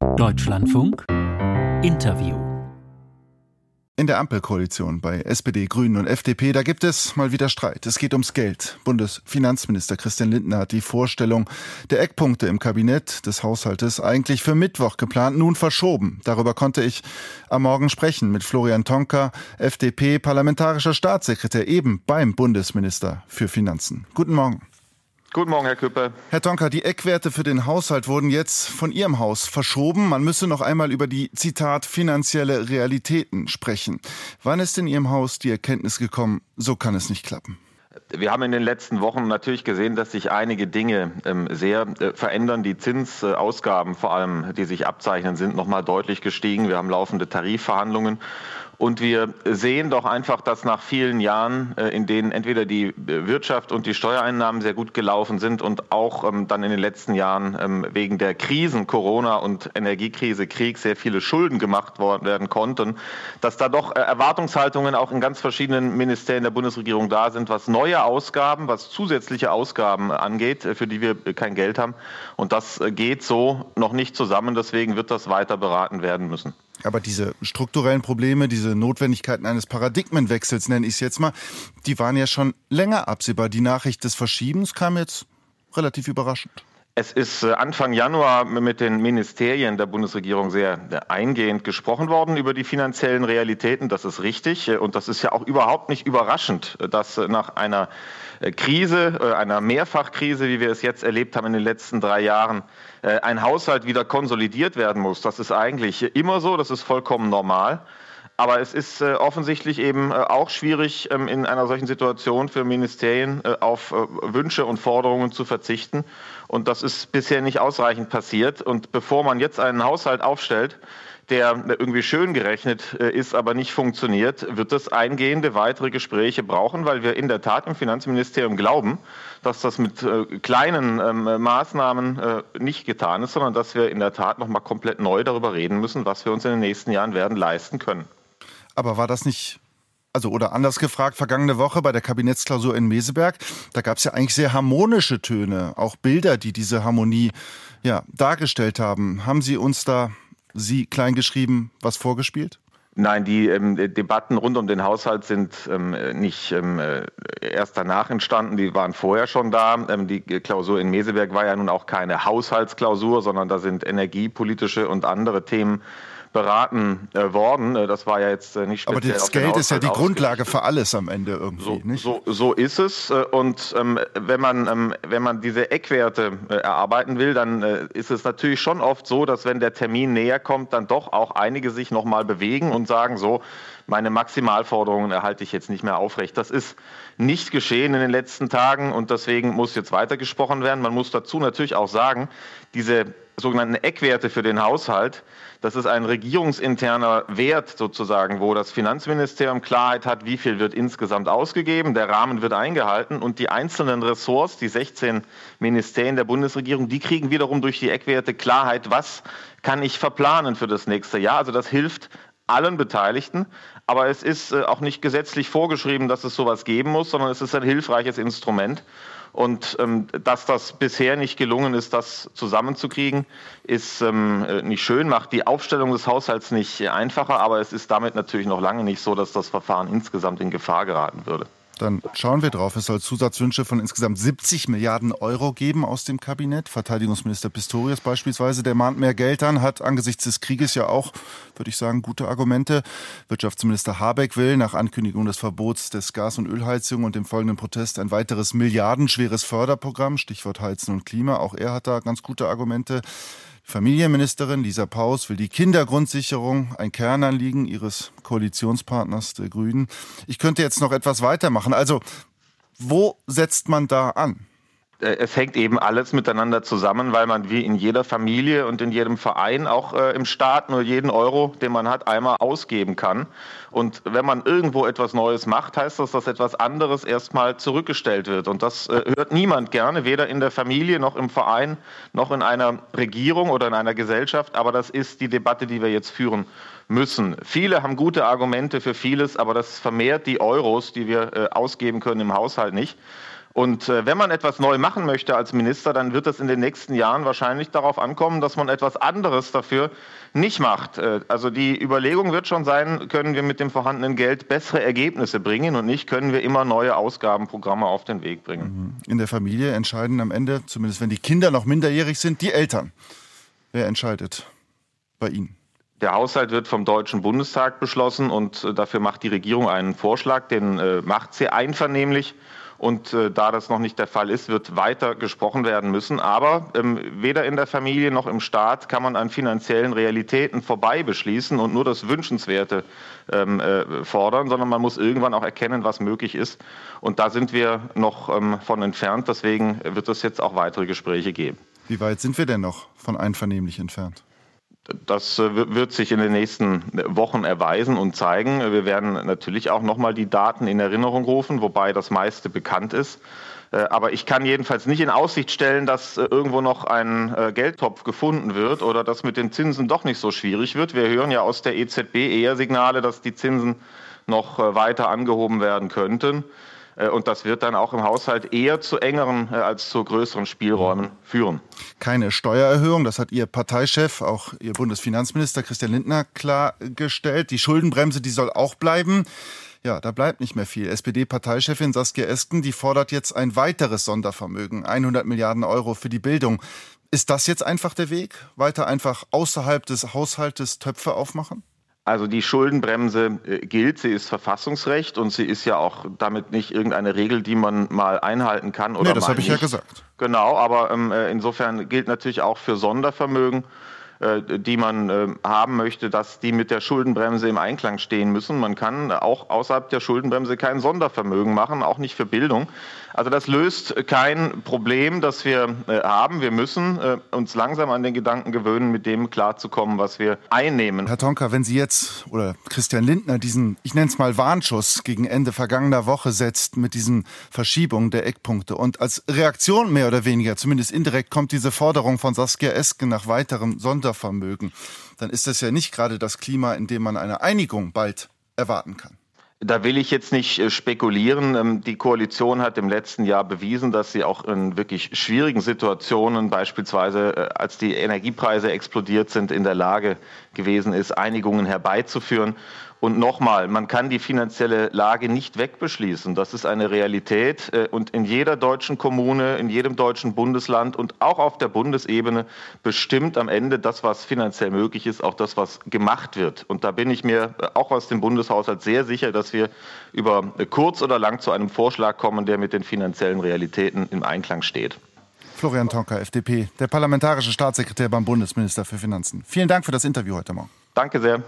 Deutschlandfunk Interview in der Ampelkoalition bei SPD, Grünen und FDP, da gibt es mal wieder Streit. Es geht ums Geld. Bundesfinanzminister Christian Lindner hat die Vorstellung der Eckpunkte im Kabinett des Haushaltes eigentlich für Mittwoch geplant, nun verschoben. Darüber konnte ich am Morgen sprechen mit Florian Tonka, FDP, parlamentarischer Staatssekretär eben beim Bundesminister für Finanzen. Guten Morgen. Guten Morgen, Herr Küppe. Herr Tonka, die Eckwerte für den Haushalt wurden jetzt von Ihrem Haus verschoben. Man müsse noch einmal über die, Zitat, finanzielle Realitäten sprechen. Wann ist in Ihrem Haus die Erkenntnis gekommen, so kann es nicht klappen? Wir haben in den letzten Wochen natürlich gesehen, dass sich einige Dinge ähm, sehr äh, verändern. Die Zinsausgaben vor allem, die sich abzeichnen, sind nochmal deutlich gestiegen. Wir haben laufende Tarifverhandlungen und wir sehen doch einfach, dass nach vielen Jahren, äh, in denen entweder die Wirtschaft und die Steuereinnahmen sehr gut gelaufen sind und auch ähm, dann in den letzten Jahren ähm, wegen der Krisen, Corona und Energiekrise, Krieg, sehr viele Schulden gemacht werden konnten, dass da doch äh, Erwartungshaltungen auch in ganz verschiedenen Ministerien der Bundesregierung da sind, was neue Ausgaben, was zusätzliche Ausgaben angeht, äh, für die wir kein Geld haben. Und das geht so noch nicht zusammen. Deswegen wird das weiter beraten werden müssen. Aber diese strukturellen Probleme, diese Notwendigkeiten eines Paradigmenwechsels, nenne ich es jetzt mal, die waren ja schon länger absehbar. Die Nachricht des Verschiebens kam jetzt relativ überraschend. Es ist äh, Anfang Januar mit den Ministerien der Bundesregierung sehr äh, eingehend gesprochen worden über die finanziellen Realitäten. Das ist richtig. Und das ist ja auch überhaupt nicht überraschend, dass nach einer äh, Krise, einer Mehrfachkrise, wie wir es jetzt erlebt haben in den letzten drei Jahren, ein Haushalt wieder konsolidiert werden muss. Das ist eigentlich immer so. Das ist vollkommen normal. Aber es ist äh, offensichtlich eben äh, auch schwierig, ähm, in einer solchen Situation für Ministerien äh, auf Wünsche und Forderungen zu verzichten. Und das ist bisher nicht ausreichend passiert. Und bevor man jetzt einen Haushalt aufstellt, der irgendwie schön gerechnet ist, aber nicht funktioniert, wird es eingehende weitere Gespräche brauchen, weil wir in der Tat im Finanzministerium glauben, dass das mit kleinen ähm, Maßnahmen nicht getan ist, sondern dass wir in der Tat nochmal komplett neu darüber reden müssen, was wir uns in den nächsten Jahren werden leisten können. Aber war das nicht also oder anders gefragt, vergangene Woche bei der Kabinettsklausur in Meseberg, da gab es ja eigentlich sehr harmonische Töne, auch Bilder, die diese Harmonie ja, dargestellt haben. Haben Sie uns da, Sie kleingeschrieben, was vorgespielt? Nein, die ähm, Debatten rund um den Haushalt sind ähm, nicht ähm, äh, erst danach entstanden, die waren vorher schon da. Ähm, die Klausur in Meseberg war ja nun auch keine Haushaltsklausur, sondern da sind energiepolitische und andere Themen beraten äh, worden. Äh, das war ja jetzt äh, nicht speziell. Aber das Geld ist ja die Grundlage für alles am Ende irgendwie, so, nicht? So, so ist es. Äh, und ähm, wenn, man, ähm, wenn man diese Eckwerte äh, erarbeiten will, dann ist es natürlich schon oft so, dass wenn der Termin näher kommt, dann doch auch einige sich nochmal bewegen und sagen so, meine Maximalforderungen erhalte ich jetzt nicht mehr aufrecht. Das ist nicht geschehen in den letzten Tagen und deswegen muss jetzt weitergesprochen werden. Man muss dazu natürlich auch sagen, diese sogenannten Eckwerte für den Haushalt, das ist ein regierungsinterner Wert sozusagen, wo das Finanzministerium Klarheit hat, wie viel wird insgesamt ausgegeben, der Rahmen wird eingehalten und die einzelnen Ressorts, die 16 Ministerien der Bundesregierung, die kriegen wiederum durch die Eckwerte Klarheit, was kann ich verplanen für das nächste Jahr. Also das hilft allen Beteiligten. Aber es ist äh, auch nicht gesetzlich vorgeschrieben, dass es sowas geben muss, sondern es ist ein hilfreiches Instrument. Und ähm, dass das bisher nicht gelungen ist, das zusammenzukriegen, ist ähm, äh, nicht schön, macht die Aufstellung des Haushalts nicht einfacher, aber es ist damit natürlich noch lange nicht so, dass das Verfahren insgesamt in Gefahr geraten würde. Dann schauen wir drauf. Es soll Zusatzwünsche von insgesamt 70 Milliarden Euro geben aus dem Kabinett. Verteidigungsminister Pistorius beispielsweise, der mahnt mehr Geld an, hat angesichts des Krieges ja auch, würde ich sagen, gute Argumente. Wirtschaftsminister Habeck will nach Ankündigung des Verbots des Gas- und Ölheizung und dem folgenden Protest ein weiteres milliardenschweres Förderprogramm, Stichwort Heizen und Klima. Auch er hat da ganz gute Argumente. Familienministerin Lisa Paus will die Kindergrundsicherung, ein Kernanliegen ihres Koalitionspartners der Grünen. Ich könnte jetzt noch etwas weitermachen. Also, wo setzt man da an? Äh, es hängt eben alles miteinander zusammen, weil man wie in jeder Familie und in jedem Verein auch äh, im Staat nur jeden Euro, den man hat, einmal ausgeben kann. Und wenn man irgendwo etwas Neues macht, heißt das, dass etwas anderes erstmal zurückgestellt wird. Und das äh, hört niemand gerne, weder in der Familie noch im Verein noch in einer Regierung oder in einer Gesellschaft. Aber das ist die Debatte, die wir jetzt führen müssen. Viele haben gute Argumente für vieles, aber das vermehrt die Euros, die wir äh, ausgeben können im Haushalt nicht. Und äh, wenn man etwas neu machen möchte als Minister, dann wird es in den nächsten Jahren wahrscheinlich darauf ankommen, dass man etwas anderes dafür nicht macht. Äh, also die Überlegung wird schon sein, können wir mit dem vorhandenen Geld bessere Ergebnisse bringen und nicht können wir immer neue Ausgabenprogramme auf den Weg bringen. In der Familie entscheiden am Ende, zumindest wenn die Kinder noch minderjährig sind, die Eltern. Wer entscheidet bei Ihnen? Der Haushalt wird vom Deutschen Bundestag beschlossen und äh, dafür macht die Regierung einen Vorschlag, den äh, macht sie einvernehmlich. Und äh, da das noch nicht der Fall ist, wird weiter gesprochen werden müssen. Aber ähm, weder in der Familie noch im Staat kann man an finanziellen Realitäten vorbei beschließen und nur das Wünschenswerte ähm, äh, fordern, sondern man muss irgendwann auch erkennen, was möglich ist. Und da sind wir noch ähm, von entfernt. Deswegen wird es jetzt auch weitere Gespräche geben. Wie weit sind wir denn noch von einvernehmlich entfernt? Das äh, wird sich in den nächsten Wochen erweisen und zeigen. Wir werden natürlich auch nochmal die Daten in Erinnerung rufen, wobei das meiste bekannt ist. Äh, aber ich kann jedenfalls nicht in Aussicht stellen, dass äh, irgendwo noch ein Geldtopf gefunden wird oder dass mit den Zinsen doch nicht so schwierig wird. Wir hören ja aus der EZB eher Signale, dass die Zinsen noch weiter angehoben werden könnten. Äh, und das wird dann auch im Haushalt eher zu engeren äh, als zu größeren Spielräumen führen. Keine Steuererhöhung, das hat Ihr Parteichef, auch Ihr Bundesfinanzminister Christian Lindner klargestellt. Die Schuldenbremse, die soll auch bleiben. Ja, da bleibt nicht mehr viel. SPD-Parteichefin Saskia Esken, die fordert jetzt ein weiteres Sondervermögen, 100 Milliarden Euro für die Bildung. Ist das jetzt einfach der Weg? Weiter einfach außerhalb des Haushaltes Töpfe aufmachen? Also die Schuldenbremse äh, gilt, sie ist Verfassungsrecht und sie ist ja auch damit nicht irgendeine Regel, die man mal einhalten kann oder nee, das habe ich ja gesagt. Genau, aber ähm, äh, insofern gilt natürlich auch für Sondervermögen. Äh, die man äh, haben möchte, dass die mit der Schuldenbremse im Einklang stehen müssen. Man kann auch außerhalb der Schuldenbremse kein Sondervermögen machen, auch nicht für Bildung. Also das löst kein Problem, das wir äh, haben. Wir müssen uns langsam an den Gedanken gewöhnen, mit dem klarzukommen, was wir einnehmen. Herr Tonka, wenn Sie jetzt oder Christian Lindner diesen, ich nenne es mal Warnschuss gegen Ende vergangener Woche setzt mit diesen Verschiebungen der Eckpunkte und als Reaktion mehr oder weniger, zumindest indirekt, kommt diese Forderung von Saskia Esken nach weiterem Sondervermögen Sondervermögen, dann ist das ja nicht gerade das Klima, in dem man eine Einigung bald erwarten kann. Da will ich jetzt nicht äh, spekulieren. Ähm, die Koalition hat im letzten Jahr bewiesen, dass sie auch in wirklich schwierigen Situationen, beispielsweise äh, als die Energiepreise explodiert sind, in der Lage gewesen ist, Einigungen herbeizuführen. Und nochmal, man kann die finanzielle Lage nicht wegbeschließen. Das ist eine Realität. Äh, und in jeder deutschen Kommune, in jedem deutschen Bundesland und auch auf der Bundesebene bestimmt am Ende das, was finanziell möglich ist, auch das, was gemacht wird. Und da bin ich mir auch aus dem Bundeshaushalt sehr sicher, dass wir über kurz oder lang zu einem Vorschlag kommen, der mit den finanziellen Realitäten im Einklang steht. Florian Tonka, FDP, der parlamentarische Staatssekretär beim Bundesminister für Finanzen. Vielen Dank für das Interview heute Morgen. Danke sehr.